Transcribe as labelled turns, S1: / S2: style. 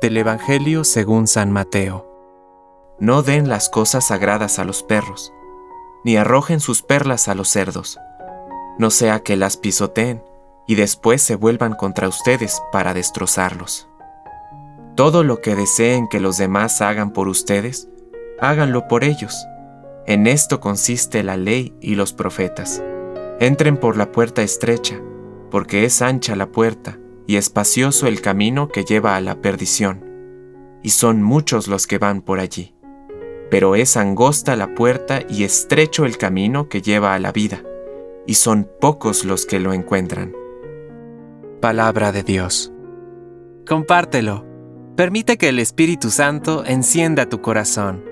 S1: Del Evangelio según San Mateo. No den las cosas sagradas a los perros, ni arrojen sus perlas a los cerdos, no sea que las pisoteen y después se vuelvan contra ustedes para destrozarlos. Todo lo que deseen que los demás hagan por ustedes, háganlo por ellos. En esto consiste la ley y los profetas. Entren por la puerta estrecha, porque es ancha la puerta y espacioso el camino que lleva a la perdición, y son muchos los que van por allí. Pero es angosta la puerta y estrecho el camino que lleva a la vida, y son pocos los que lo encuentran. Palabra de Dios. Compártelo. Permite que el Espíritu Santo encienda tu corazón.